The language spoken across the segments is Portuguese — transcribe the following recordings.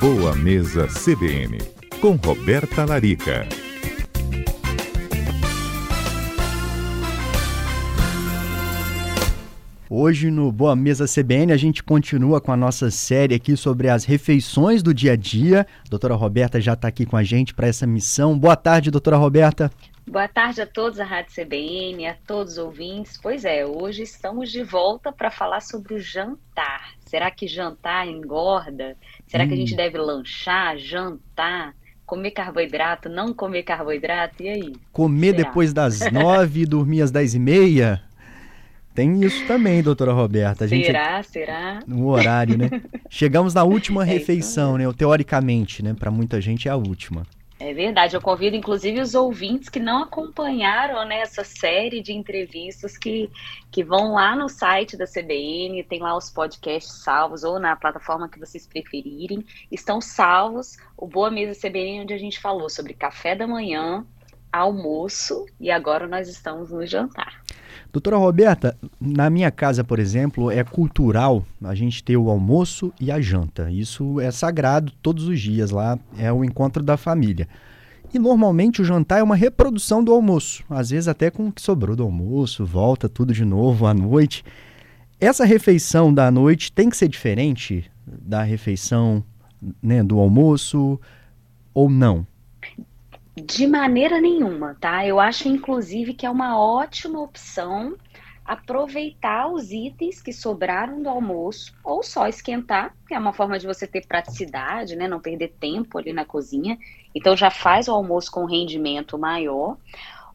Boa Mesa CBN, com Roberta Larica. Hoje no Boa Mesa CBN a gente continua com a nossa série aqui sobre as refeições do dia a dia. A doutora Roberta já está aqui com a gente para essa missão. Boa tarde, doutora Roberta. Boa tarde a todos a Rádio CBN, a todos os ouvintes. Pois é, hoje estamos de volta para falar sobre o jantar. Será que jantar engorda? Será hum. que a gente hum. deve lanchar, jantar? comer carboidrato, não comer carboidrato, e aí? Comer depois das nove e dormir às dez e meia? Tem isso também, doutora Roberta. A gente, será, será? No horário, né? Chegamos na última é refeição, né? Teoricamente, né? Para muita gente é a última. É verdade, eu convido inclusive os ouvintes que não acompanharam né, essa série de entrevistas que, que vão lá no site da CBN, tem lá os podcasts salvos, ou na plataforma que vocês preferirem, estão salvos o Boa Mesa CBN, onde a gente falou sobre café da manhã, almoço e agora nós estamos no jantar. Doutora Roberta, na minha casa, por exemplo, é cultural a gente ter o almoço e a janta. Isso é sagrado todos os dias lá, é o encontro da família. E normalmente o jantar é uma reprodução do almoço, às vezes até com o que sobrou do almoço, volta tudo de novo à noite. Essa refeição da noite tem que ser diferente da refeição né, do almoço ou não? De maneira nenhuma, tá? Eu acho, inclusive, que é uma ótima opção aproveitar os itens que sobraram do almoço ou só esquentar, que é uma forma de você ter praticidade, né? Não perder tempo ali na cozinha. Então já faz o almoço com rendimento maior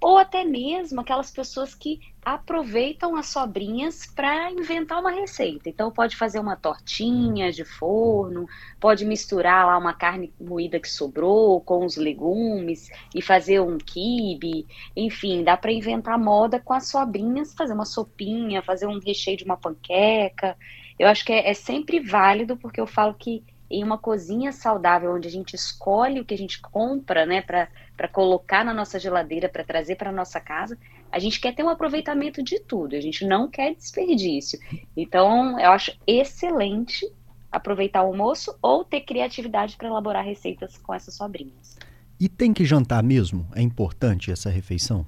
ou até mesmo aquelas pessoas que aproveitam as sobrinhas para inventar uma receita. Então pode fazer uma tortinha de forno, pode misturar lá uma carne moída que sobrou com os legumes e fazer um quibe, enfim, dá para inventar moda com as sobrinhas, fazer uma sopinha, fazer um recheio de uma panqueca. Eu acho que é, é sempre válido porque eu falo que em uma cozinha saudável, onde a gente escolhe o que a gente compra, né, para colocar na nossa geladeira, para trazer para nossa casa, a gente quer ter um aproveitamento de tudo, a gente não quer desperdício. Então, eu acho excelente aproveitar o almoço ou ter criatividade para elaborar receitas com essas sobrinhas. E tem que jantar mesmo? É importante essa refeição?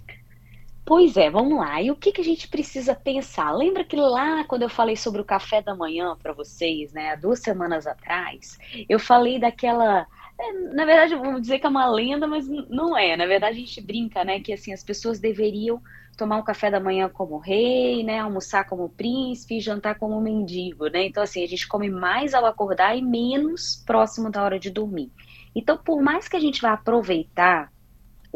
Pois é, vamos lá. E o que, que a gente precisa pensar? Lembra que lá, quando eu falei sobre o café da manhã para vocês, né, há duas semanas atrás, eu falei daquela. É, na verdade, vamos dizer que é uma lenda, mas não é. Na verdade, a gente brinca, né, que assim, as pessoas deveriam tomar um café da manhã como rei, né, almoçar como príncipe jantar como mendigo, né? Então, assim, a gente come mais ao acordar e menos próximo da hora de dormir. Então, por mais que a gente vá aproveitar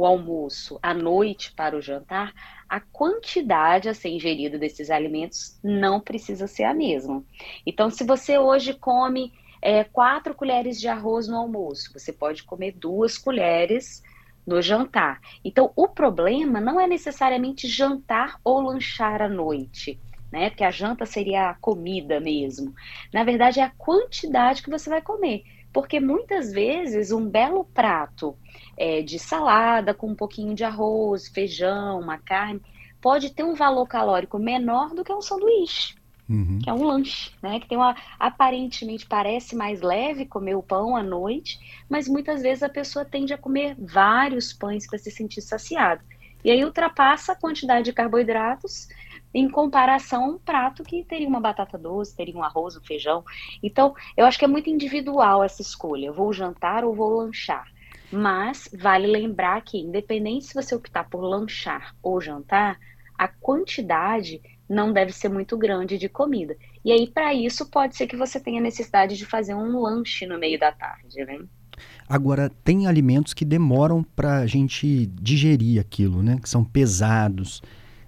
o almoço à noite para o jantar, a quantidade a ser ingerida desses alimentos não precisa ser a mesma. Então, se você hoje come é, quatro colheres de arroz no almoço, você pode comer duas colheres no jantar. Então, o problema não é necessariamente jantar ou lanchar à noite. Né, porque a janta seria a comida mesmo. Na verdade, é a quantidade que você vai comer. Porque muitas vezes um belo prato é, de salada com um pouquinho de arroz, feijão, uma carne, pode ter um valor calórico menor do que um sanduíche. Uhum. Que é um lanche, né? Que tem uma. Aparentemente parece mais leve comer o pão à noite, mas muitas vezes a pessoa tende a comer vários pães para se sentir saciado. E aí ultrapassa a quantidade de carboidratos em comparação a um prato que teria uma batata doce, teria um arroz, um feijão. Então, eu acho que é muito individual essa escolha. Vou jantar ou vou lanchar. Mas vale lembrar que, independente se você optar por lanchar ou jantar, a quantidade não deve ser muito grande de comida. E aí, para isso, pode ser que você tenha necessidade de fazer um lanche no meio da tarde, né? Agora, tem alimentos que demoram para a gente digerir aquilo, né? Que são pesados.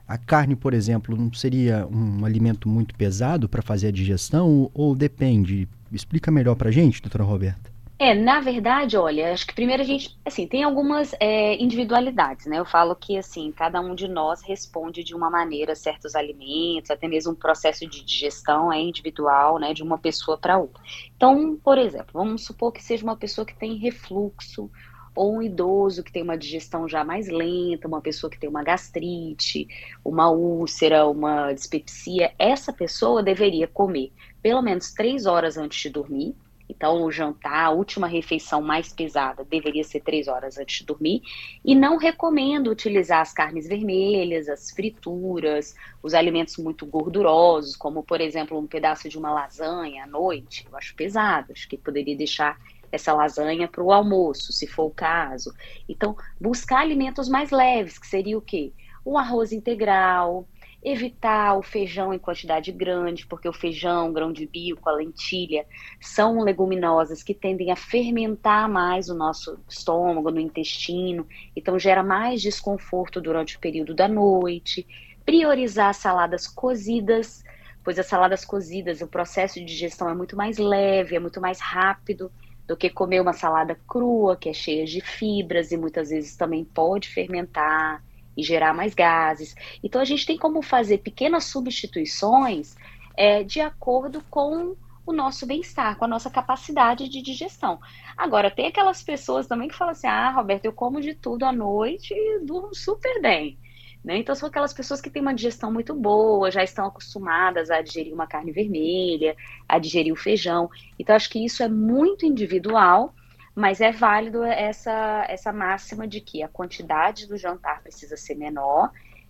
A carne, por exemplo, não seria um alimento muito pesado para fazer a digestão ou, ou depende? Explica melhor para a gente, doutora Roberta. É, na verdade, olha, acho que primeiro a gente, assim, tem algumas é, individualidades, né? Eu falo que, assim, cada um de nós responde de uma maneira a certos alimentos, até mesmo um processo de digestão é individual, né, de uma pessoa para outra. Então, por exemplo, vamos supor que seja uma pessoa que tem refluxo, ou um idoso que tem uma digestão já mais lenta, uma pessoa que tem uma gastrite, uma úlcera, uma dispepsia, essa pessoa deveria comer pelo menos três horas antes de dormir Então, o jantar, a última refeição mais pesada, deveria ser três horas antes de dormir. E não recomendo utilizar as carnes vermelhas, as frituras, os alimentos muito gordurosos, como, por exemplo, um pedaço de uma lasanha à noite. Eu acho pesado, acho que poderia deixar essa lasanha para o almoço, se for o caso. Então, buscar alimentos mais leves, que seria o quê? Um arroz integral, evitar o feijão em quantidade grande, porque o feijão, o grão de bico, a lentilha são leguminosas que tendem a fermentar mais o nosso estômago, no intestino, então gera mais desconforto durante o período da noite. Priorizar saladas cozidas, pois as saladas cozidas, o processo de digestão é muito mais leve, é muito mais rápido do que comer uma salada crua, que é cheia de fibras e muitas vezes também pode fermentar e gerar mais gases. Então a gente tem como fazer pequenas substituições é, de acordo com o nosso bem-estar, com a nossa capacidade de digestão. Agora, tem aquelas pessoas também que falam assim: ah, Roberto, eu como de tudo à noite e durmo super bem. Né? Então, são aquelas pessoas que têm uma digestão muito boa, já estão acostumadas a digerir uma carne vermelha, a digerir o feijão. Então, acho que isso é muito individual mas é válido essa, essa máxima de que a quantidade do jantar precisa ser menor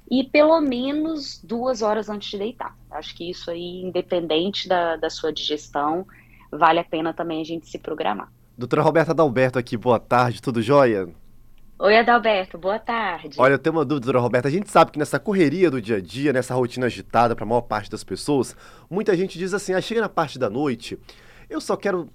e pelo menos duas horas antes de deitar. Acho que isso aí, independente da, da sua digestão, vale a pena também a gente se programar. Doutora Roberta Adalberto aqui, boa tarde, tudo jóia? Oi, Adalberto, boa tarde. Olha, eu tenho uma dúvida, doutora Roberta. A gente sabe que nessa correria do dia a dia, nessa rotina agitada para a maior parte das pessoas, muita gente diz assim: ah, chega na parte da noite, eu só quero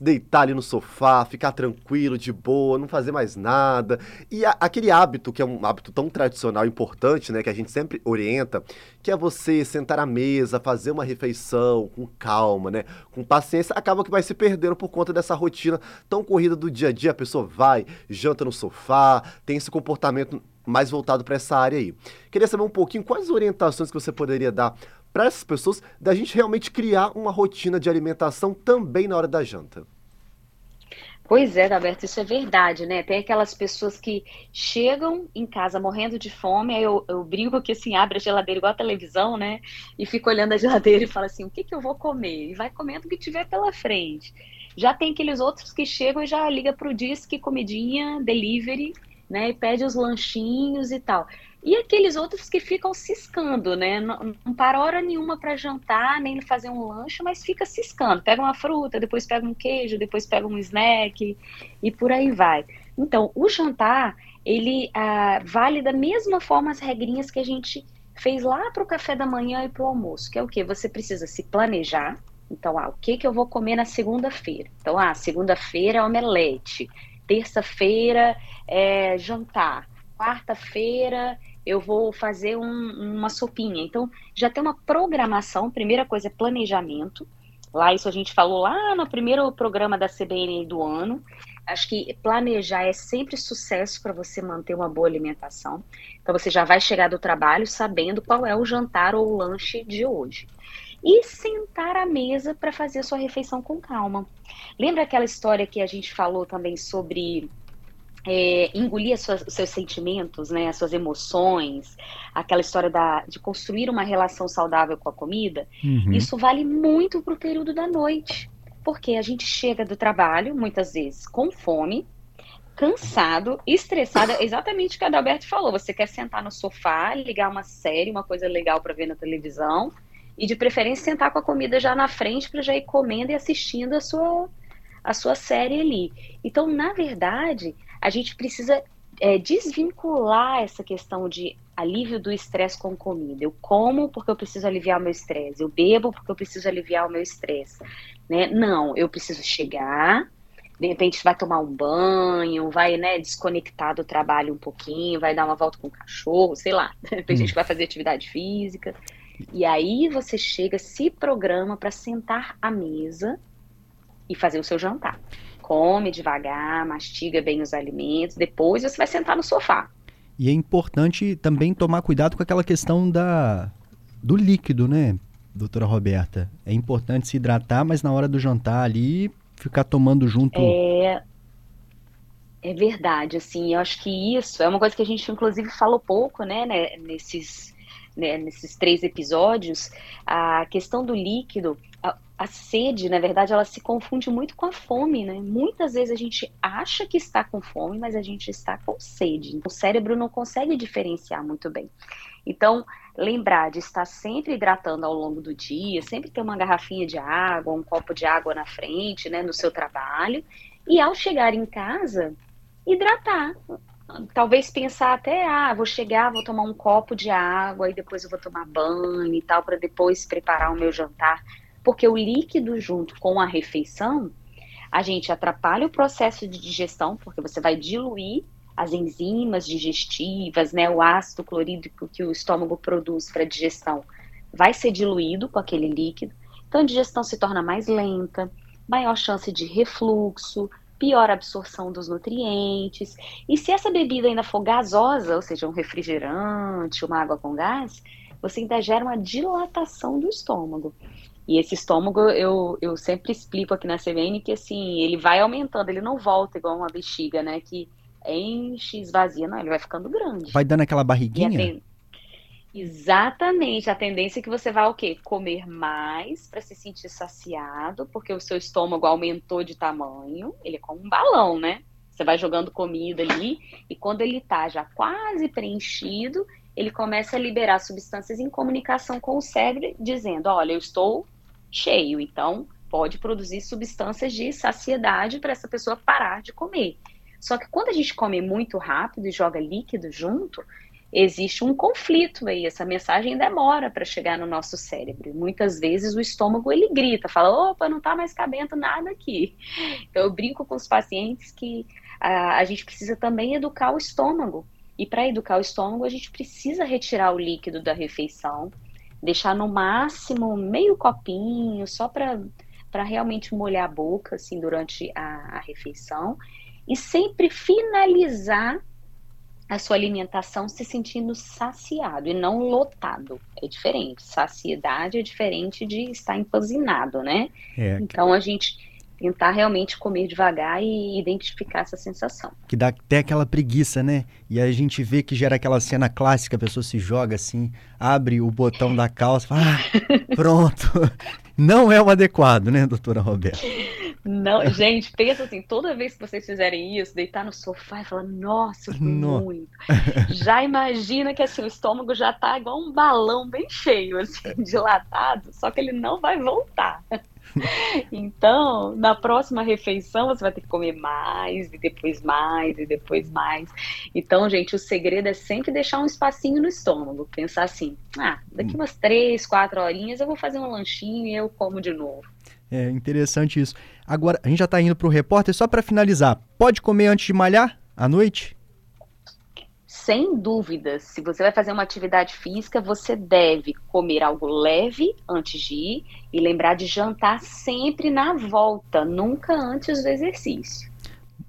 deitar ali no sofá, ficar tranquilo, de boa, não fazer mais nada. E a, aquele hábito, que é um hábito tão tradicional, importante, né, que a gente sempre orienta, que é você sentar à mesa, fazer uma refeição com calma, né, com paciência, acaba que vai se perdendo por conta dessa rotina tão corrida do dia a dia. A pessoa vai, janta no sofá, tem esse comportamento mais voltado para essa área aí. Queria saber um pouquinho quais orientações que você poderia dar para essas pessoas da gente realmente criar uma rotina de alimentação também na hora da janta. Pois é, Daberto, isso é verdade, né? Tem aquelas pessoas que chegam em casa morrendo de fome, aí eu, eu brinco que assim, abre a geladeira igual a televisão, né? E fica olhando a geladeira e fala assim, o que, que eu vou comer? E vai comendo o que tiver pela frente. Já tem aqueles outros que chegam e já liga pro Disque Comidinha, Delivery, né? E pede os lanchinhos e tal. E aqueles outros que ficam ciscando, né? Não, não para hora nenhuma para jantar, nem fazer um lanche, mas fica ciscando. Pega uma fruta, depois pega um queijo, depois pega um snack e por aí vai. Então, o jantar, ele ah, vale da mesma forma as regrinhas que a gente fez lá para o café da manhã e para o almoço, que é o que? Você precisa se planejar. Então, ah, o que, que eu vou comer na segunda-feira? Então, ah, segunda-feira é omelete, terça-feira é jantar, quarta-feira eu vou fazer um, uma sopinha. Então, já tem uma programação. Primeira coisa é planejamento. Lá, isso a gente falou lá no primeiro programa da CBN do ano. Acho que planejar é sempre sucesso para você manter uma boa alimentação. Então, você já vai chegar do trabalho sabendo qual é o jantar ou o lanche de hoje. E sentar à mesa para fazer a sua refeição com calma. Lembra aquela história que a gente falou também sobre é, engolir suas, os seus sentimentos, né, as suas emoções, aquela história da, de construir uma relação saudável com a comida, uhum. isso vale muito para o período da noite. Porque a gente chega do trabalho, muitas vezes, com fome, cansado, estressado, exatamente o que a Adalberto falou. Você quer sentar no sofá, ligar uma série, uma coisa legal para ver na televisão, e de preferência sentar com a comida já na frente para já ir comendo e assistindo a sua, a sua série ali. Então, na verdade, a gente precisa é, desvincular essa questão de alívio do estresse com comida. Eu como porque eu preciso aliviar o meu estresse. Eu bebo porque eu preciso aliviar o meu estresse. Né? Não, eu preciso chegar, de repente vai tomar um banho, vai né, desconectar do trabalho um pouquinho, vai dar uma volta com o cachorro, sei lá. Tem hum. gente que vai fazer atividade física. E aí você chega, se programa para sentar à mesa e fazer o seu jantar come devagar, mastiga bem os alimentos, depois você vai sentar no sofá. E é importante também tomar cuidado com aquela questão da do líquido, né, doutora Roberta? É importante se hidratar, mas na hora do jantar ali, ficar tomando junto. É, é verdade, assim, eu acho que isso é uma coisa que a gente inclusive falou pouco, né, né nesses né, nesses três episódios, a questão do líquido, a, a, sede, na verdade, ela se confunde muito com a fome, né? Muitas vezes a gente acha que está com fome, mas a gente está com sede. O cérebro não consegue diferenciar muito bem. Então, lembrar de estar sempre hidratando ao longo do dia, sempre ter uma garrafinha de água, um copo de água na frente, né, no seu trabalho, e ao chegar em casa, hidratar. Talvez pensar até, ah, vou chegar, vou tomar um copo de água e depois eu vou tomar banho e tal, para depois preparar o meu jantar. Porque o líquido junto com a refeição, a gente atrapalha o processo de digestão, porque você vai diluir as enzimas digestivas, né, o ácido clorídrico que o estômago produz para digestão, vai ser diluído com aquele líquido. Então a digestão se torna mais lenta, maior chance de refluxo, pior absorção dos nutrientes. E se essa bebida ainda for gasosa, ou seja, um refrigerante, uma água com gás, você ainda gera uma dilatação do estômago. E esse estômago, eu, eu sempre explico aqui na CBN que assim, ele vai aumentando, ele não volta igual uma bexiga, né? Que enche, esvazia, não, ele vai ficando grande. Vai dando aquela barriguinha? Exatamente. A tendência é que você vai o quê? Comer mais para se sentir saciado, porque o seu estômago aumentou de tamanho. Ele é como um balão, né? Você vai jogando comida ali e quando ele tá já quase preenchido, ele começa a liberar substâncias em comunicação com o cérebro, dizendo: "Olha, eu estou cheio". Então, pode produzir substâncias de saciedade para essa pessoa parar de comer. Só que quando a gente come muito rápido e joga líquido junto, existe um conflito aí, essa mensagem demora para chegar no nosso cérebro. Muitas vezes o estômago ele grita, fala: opa, não está mais cabendo nada aqui. Então eu brinco com os pacientes que a, a gente precisa também educar o estômago. E para educar o estômago, a gente precisa retirar o líquido da refeição, deixar no máximo meio copinho, só para realmente molhar a boca assim durante a, a refeição. E sempre finalizar a sua alimentação se sentindo saciado e não lotado. É diferente. Saciedade é diferente de estar empanzinado, né? É. Então a gente tentar realmente comer devagar e identificar essa sensação. Que dá até aquela preguiça, né? E a gente vê que gera aquela cena clássica, a pessoa se joga assim, abre o botão da calça, fala, ah, pronto. Não é o adequado, né, doutora Roberta? Não, gente, pensa assim, toda vez que vocês fizerem isso, deitar no sofá e falar, nossa, no... muito. Já imagina que assim, o estômago já tá igual um balão bem cheio, assim, dilatado, só que ele não vai voltar. Então, na próxima refeição, você vai ter que comer mais, e depois mais, e depois mais. Então, gente, o segredo é sempre deixar um espacinho no estômago. Pensar assim, ah, daqui umas três, quatro horinhas eu vou fazer um lanchinho e eu como de novo. É interessante isso. Agora, a gente já está indo para o repórter. Só para finalizar, pode comer antes de malhar à noite? Sem dúvidas, se você vai fazer uma atividade física, você deve comer algo leve antes de ir e lembrar de jantar sempre na volta, nunca antes do exercício.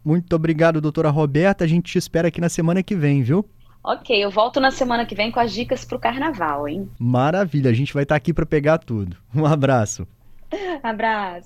Muito obrigado, doutora Roberta. A gente te espera aqui na semana que vem, viu? Ok, eu volto na semana que vem com as dicas para o carnaval, hein? Maravilha, a gente vai estar aqui para pegar tudo. Um abraço. Abraço.